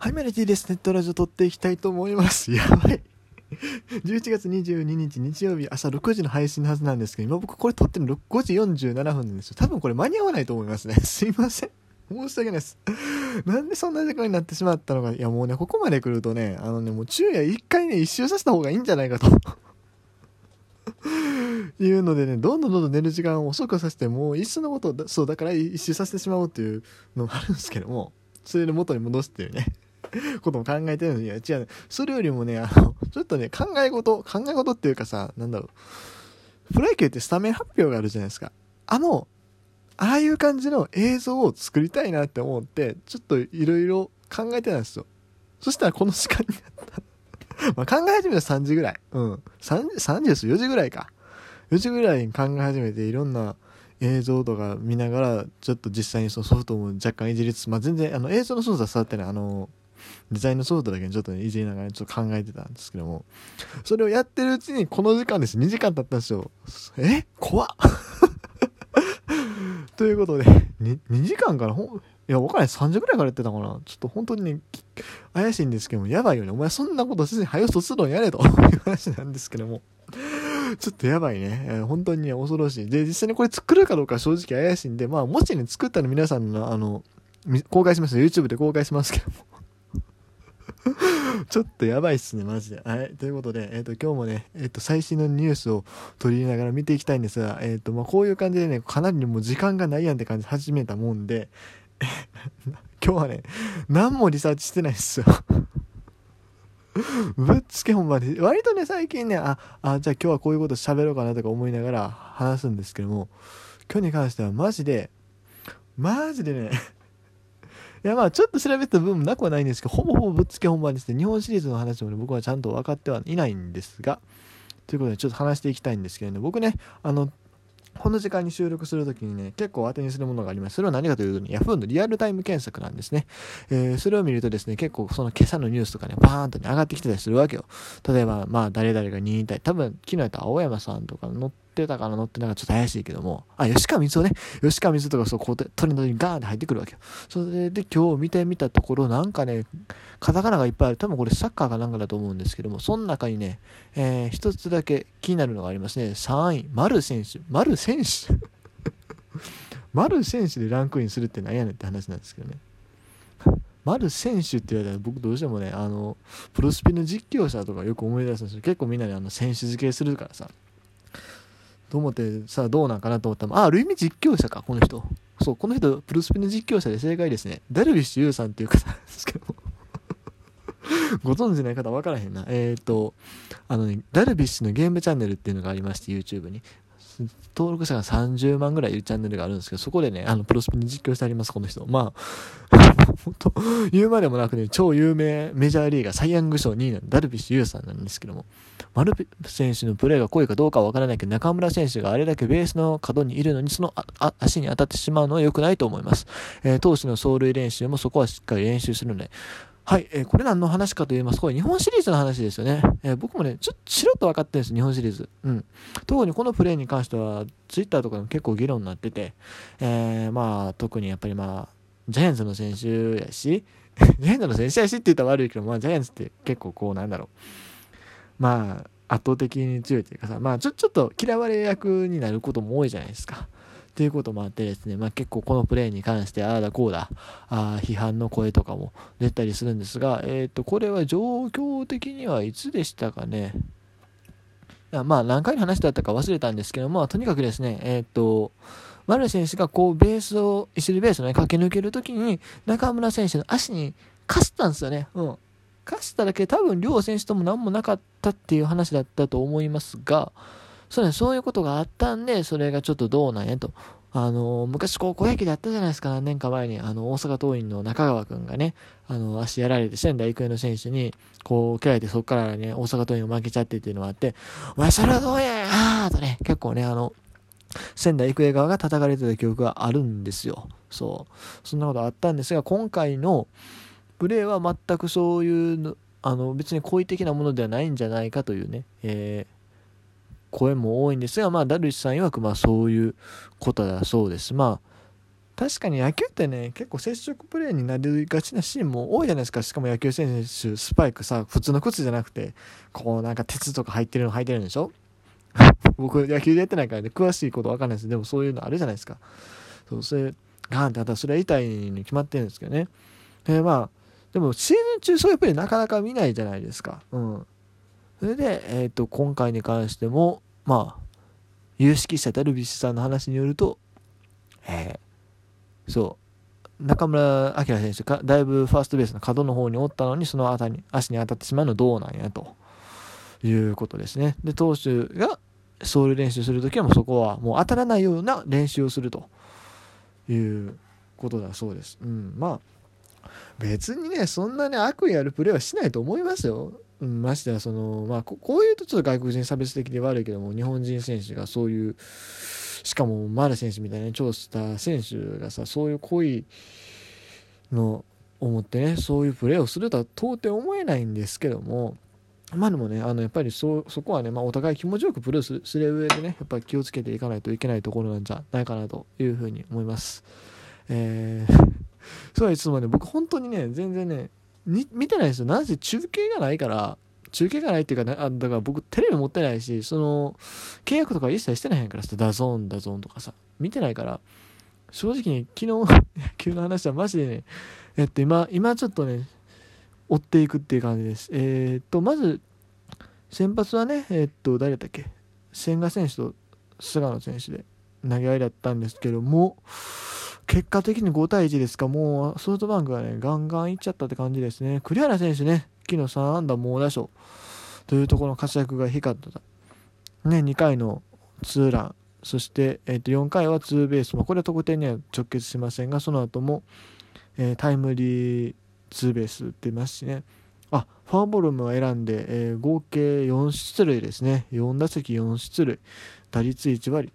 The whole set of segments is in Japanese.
はい、メルティです。ネットラジオ撮っていきたいと思います。やばい。11月22日日曜日朝6時の配信のはずなんですけど、今僕これ撮ってるの5時47分なんですよ。多分これ間に合わないと思いますね。すいません。申し訳ないです。なんでそんな時間になってしまったのか。いやもうね、ここまで来るとね、あのね、もう昼夜一回ね、一周させた方がいいんじゃないかと。いうのでね、どんどんどんどん寝る時間を遅くさせて、もう一緒のこと、そう、だから一周させてしまおうっていうのもあるんですけども、それで元に戻すっていうね。ことも考えてるのに、いや、違う、それよりもね、あの、ちょっとね、考え事、考え事っていうかさ、なんだろう、プロ野球ってスタメン発表があるじゃないですか。あの、ああいう感じの映像を作りたいなって思って、ちょっといろいろ考えてたんですよ。そしたらこの時間になった。ま考え始めたら3時ぐらい。うん。3, 3時です。4時ぐらいか。4時ぐらいに考え始めて、いろんな映像とか見ながら、ちょっと実際にそのソフトも若干いじりつつ、まあ全然、あの映像の操作は触ってない。あの、デザインのソフトだけにちょっと、ね、いじりながらちょっと考えてたんですけども、それをやってるうちにこの時間です。2時間経ったんですよ。え？怖っ ということで2、2時間からほん、いや、わかんない。3時ぐらいからやってたかな？ちょっと本当にね、怪しいんですけども、やばいよね。お前そんなことせずに早卒論やれと いう話なんですけども。ちょっとやばいね。えー、本当にね、恐ろしい。で、実際にこれ作るかどうか正直怪しいんで、まあ、もしね、作ったら皆さんの、あの、公開します YouTube で公開しますけども ちょっとやばいっすね、マジで。はい。ということで、えっ、ー、と、今日もね、えっ、ー、と、最新のニュースを取り入れながら見ていきたいんですが、えっ、ー、と、まあ、こういう感じでね、かなりもう時間がないやんって感じ始めたもんで、今日はね、何もリサーチしてないっすよ ぶっつけ本番で、割とね、最近ね、あ、あ、じゃあ今日はこういうこと喋ろうかなとか思いながら話すんですけども、今日に関してはマジで、マジでねいやまあちょっと調べた部分もなくはないんですけど、ほぼほぼぶっつけ本番ですね。日本シリーズの話もね、僕はちゃんと分かってはいないんですが、ということでちょっと話していきたいんですけれどね、僕ね、あの、この時間に収録するときにね、結構当てにするものがあります。それは何かというと、ね、Yahoo のリアルタイム検索なんですね。えー、それを見るとですね、結構その今朝のニュースとかね、バーンとね、上がってきてたりするわけよ。例えば、まあ、誰々が2位た。多分、昨日やった青山さんとか乗ってってたかな乗ってなんかちょっと怪しいけども、あ、吉川水をね、吉川水とかそう、こうトレンドにガーンって入ってくるわけよ。それで今日見てみたところ、なんかね、カタカナがいっぱいある。多分これサッカーかなんかだと思うんですけども、その中にね、えー、一つだけ気になるのがありますね。3位、丸選手。丸選手 丸選手でランクインするって何やねんって話なんですけどね。丸選手って言われたら僕どうしてもね、あの、プロスピの実況者とかよく思い出すんですよ。結構みんなであの選手付けするからさ。と思ってさどうなんかなと思ったらああルイミ実況者かこの人。そうこの人プルスピの実況者で正解ですね。ダルビッシュ有さんっていう方なんですけど ご存知ない方分からへんな。えっ、ー、とあのねダルビッシュのゲームチャンネルっていうのがありまして YouTube に。登録者が30万ぐらいいるチャンネルがあるんですけど、そこでね、あの、プロスピに実況してあります、この人。まあ、本 当言うまでもなくね、超有名メジャーリーガー、サイ・ヤング賞2位のダルビッシュ有さんなんですけども、マル選手のプレーが濃いかどうかはわからないけど、中村選手があれだけベースの角にいるのに、その足に当たってしまうのは良くないと思います。えー、投手の走塁練習もそこはしっかり練習するので、はい、えー、これ何の話かと言いますと、これ日本シリーズの話ですよね。えー、僕もね、ちょっとしろっと分かってるんです、日本シリーズ。うん。特にこのプレーに関しては、ツイッターとかでも結構議論になってて、えー、まあ、特にやっぱりまあ、ジャイアンツの選手やし、ジャイアンツの選手やしって言ったら悪いけど、まあ、ジャイアンツって結構こう、なんだろう。まあ、圧倒的に強いというかさ、まあ、ちょ、ちょっと嫌われ役になることも多いじゃないですか。っていうこともあってですね、まあ、結構このプレーに関してああだこうだあ批判の声とかも出たりするんですが、えー、とこれは状況的にはいつでしたかね？まあ何回の話だったか忘れたんですけども、とにかくですね、えっ、ー、と、丸選手がこうベースを、一緒にベースをね、駆け抜けるときに、中村選手の足にかすったんですよね。うん。かすっただけ多分両選手とも何もなかったっていう話だったと思いますが、それそういうことがあったんで、それがちょっとどうなんやと。あの、昔高校野球でやったじゃないですか、何年か前に。あの、大阪桐蔭の中川くんがね、あの、足やられて仙台育英の選手に、こう、蹴られてそこからね、大阪桐蔭を負けちゃってっていうのがあって、お前それはどうやーとね、結構ね、あの、仙台育英側が叩かれてた記憶があるんですよ。そう。そんなことあったんですが、今回のプレーは全くそういうあの、別に好意的なものではないんじゃないかというね、えー声も多いんですが、まあ、ダルビッシュさん曰く、まあ、そういうことだそうです。まあ、確かに野球ってね結構接触プレーになりがちなシーンも多いじゃないですか。しかも野球選手スパイクさ普通の靴じゃなくてこうなんか鉄とか入ってるの履いてるんでしょ？僕野球でやってないからね詳しいこと分かんないです。でもそういうのあるじゃないですか。そうそれガーンってあったらそれは痛いに決まってるんですけどね。でまあでもシーズン中そういうプレーなかなか見ないじゃないですか。うん。それで、え、ー、と今回に関してもまあ有識者ダルビッシュさんの話によるとえーそう中村晃選手かだいぶファーストベースの角の方におったのにその辺り足に当たってしまうのどうなんやということですね。で投手が走塁練習するときはもうそこはもう当たらないような練習をするということだそうです、うん、まあ別にねそんなに悪意あるプレーはしないと思いますよ、うん、ましてやそのまあこういうとちょっと外国人差別的で悪いけども日本人選手がそういうしかも丸選手みたいな超スター選手がさそういう恋の思ってねそういうプレーをするとは到底思えないんですけどもまあでもねあのやっぱりそそこはね、まあ、お互い気持ちよくプレーする上でねやっぱり気をつけていかないといけないところなんじゃないかなというふうに思います。えー、そうはいつもね僕本当にね全然ね見てないですよ。なぜ中継がないから中継がないっていうか、ね、あだから僕テレビ持ってないし、その、契約とか一切してないんからさ、 DAZN、DAZN とかさ、見てないから、正直に昨日、野球の話はマジでね、えっと今、今ちょっとね、追っていくっていう感じです。えー、っと、まず、先発はね、え、っと、誰だっけ？千賀選手と菅野選手で投げ合いだったんですけども、結果的に5対1ですか、もうソフトバンクがね、ガンガンいっちゃったって感じですね。栗原選手ね、昨日3安打猛打賞というところの活躍が光った。ね、2回のツーラン、そして、えー、と4回はツーベース、まあ、これは得点には直結しませんが、その後も、えー、タイムリーツーベース打ってますしね。あ、フォアボールも選んで、えー、合計4出塁ですね。4打席4出塁。打率1割。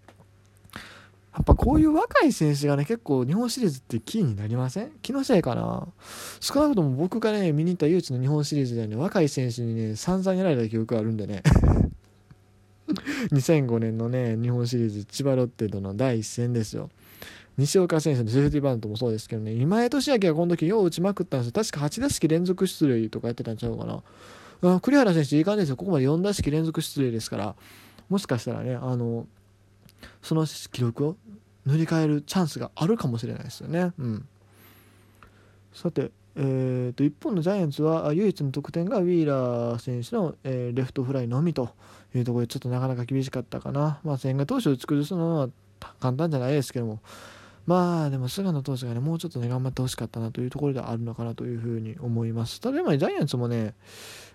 やっぱこういう若い選手がね、結構日本シリーズってキーになりません？気のせいかな？少なくとも僕がね、見に行った唯一の日本シリーズではね、若い選手にね、散々やられた記憶があるんでね。2005年のね、日本シリーズ、千葉ロッテとの第一戦ですよ。西岡選手のセーフティーバントもそうですけどね、今江俊明がこの時よう打ちまくったんですよ。確か8打席連続出塁とかやってたんちゃうかな。栗原選手いい感じですよ。ここまで4打席連続出塁ですから、もしかしたらね、あの、その記録を塗り替えるチャンスがあるかもしれないですよね。うん、さて、えーと、一方のジャイアンツは唯一の得点がウィーラー選手の、えー、レフトフライのみというところでちょっとなかなか厳しかったかな。まあ、千賀投手を崩すのは簡単じゃないですけども、まあでも菅野投手がね、もうちょっとね、頑張ってほしかったなというところではあるのかなというふうに思います。ただ、今ジャイアンツもね、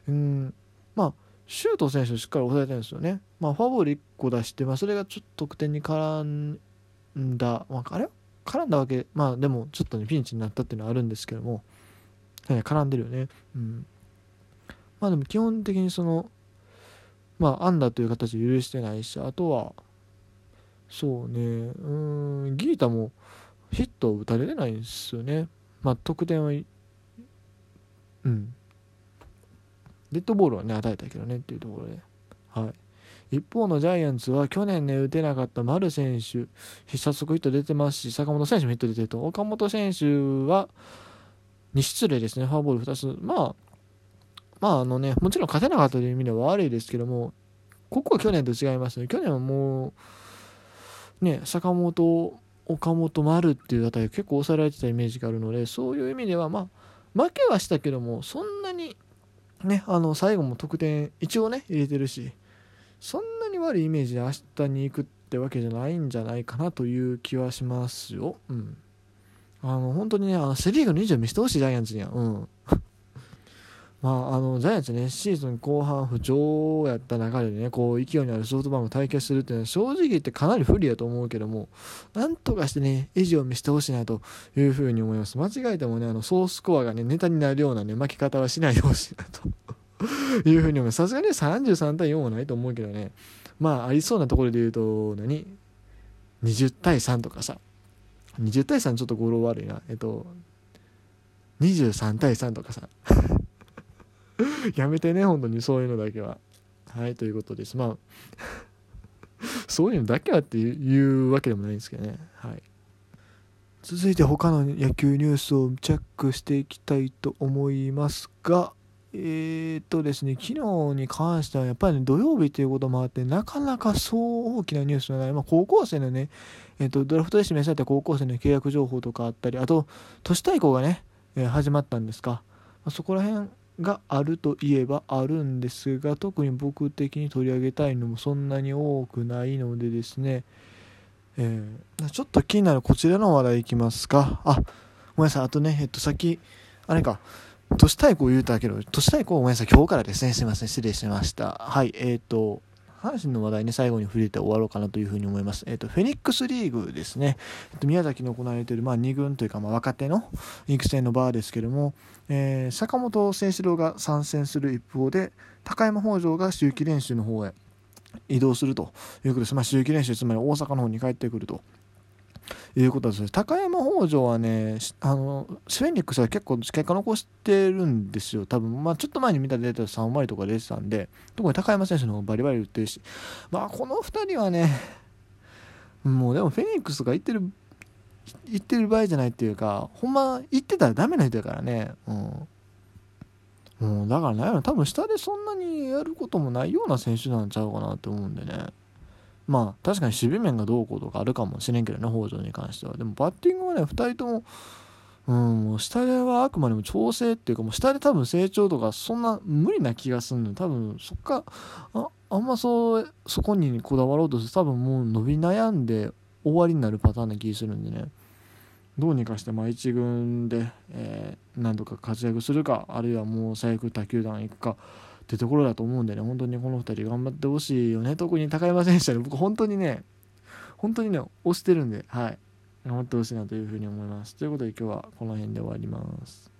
うん、まあ、周東選手しっかり抑えてるんですよね。まあ、フォアボール1個出して、まあ、それがちょっと得点に絡んだ、まあ、あれ？絡んだわけ、まあでもちょっとね、ピンチになったっていうのはあるんですけども、絡んでるよね。うん。まあでも基本的にその、まあ、アンダーという形で許してないし、あとは、そうね、うん、ギータもヒットを打たれれないんですよね。まあ、得点は、うん。デッドボールはね、与えたけどねっていうところで、はい。一方のジャイアンツは去年ね、打てなかった丸選手、早速ヒット出てますし、坂本選手もヒット出てると、岡本選手は2出塁ですね、フォアボール2つ。まあ、まああのね、もちろん勝てなかったという意味では悪いですけども、ここは去年と違いますね。去年はもう、ね、坂本、岡本、丸っていうあたり結構抑えられてたイメージがあるので、そういう意味では、まあ、負けはしたけども、そんなに、ね、あの、最後も得点、一応ね、入れてるし、そんなに悪いイメージで明日に行くってわけじゃないんじゃないかなという気はしますよ。うん。あの、本当にね、あのセ・リーグの20見せてほしいジャイアンツには。うん。まあ、あの、ジャイアンツね、シーズン後半不調やった中でね、こう、勢いのあるソフトバンク対決するっていうのは、正直言ってかなり不利やと思うけども、なんとかしてね、維持を見せてほしいなというふうに思います。間違えてもね、あの、ソースコアがね、ネタになるようなね、負け方はしないでほしいなというふうに思います。さすがに33対4はないと思うけどね。まあ、ありそうなところで言うと、何 ?20 対3とかさ。20対3ちょっと語呂悪いな。えっと、23対3とかさ。やめてね、本当にそういうのだけは。はい、ということです。まあ、そういうのだけはっていうわけでもないんですけどね。はい。続いて他の野球ニュースをチェックしていきたいと思いますが、えー、っとですね、昨日に関してはやっぱり、ね、土曜日ということもあって、なかなかそう大きなニュースのない、まあ、高校生のね、えー、っと、ドラフトで指名された高校生の契約情報とかあったり、あと、都市対抗がね、えー、始まったんですか、まあ、そこら辺があるといえばあるんですが、特に僕的に取り上げたいのもそんなに多くないのでですね、えー、ちょっと気になるこちらの話題いきますか。あ、ごめんなさい。あとね、えっと、先、あれか、都市対抗言うたけど、都市対抗ごめんなさい。今日からですね。すいません。失礼しました。はい、えっ、ー、と、阪神の話題ね、最後に触れて終わろうかなというふうに思います。えっ、ー、と、フェニックスリーグですね。えっ、と、宮崎に行われている、まあ、2軍というか、まあ、若手の育成のバーですけども、えー、坂本誠志郎が参戦する一方で、高山北条が周期練習の方へ移動するということです。まあ、周期練習、つまり大阪の方に帰ってくると。いうことです。高山北条はね、あの、スフェニックスは結構結果残してるんですよ。多分、まあちょっと前に見たデータで3割とか出てたんで、特に高山選手の方バリバリ打ってるし、まあこの2人はね、もうでもフェニックスが言ってる、言ってる場合じゃないっていうか、ほんま言ってたらダメな人やからね。うん。うん、だからね、多分下でそんなにやることもないような選手なんちゃうかなって思うんでね。まあ確かに守備面がどうこうとかあるかもしれんけどね、北条に関しては。でもバッティングはね、2人とも、うん、もう下ではあくまでも調整っていうか、もう下で多分成長とかそんな無理な気がするの多分そっか、ああんまそう、そこにこだわろうとすると多分もう伸び悩んで終わりになるパターンな気するんでね。どうにかしてまあ1軍で、えー、何とか活躍するかあるいはもう最悪他球団行くかってところだと思うんでね本当にこの2人頑張ってほしいよね。特に高山選手は僕本当にね本当にね押してるんではい。頑張ってほしいなというふうに思います。ということで今日はこの辺で終わります。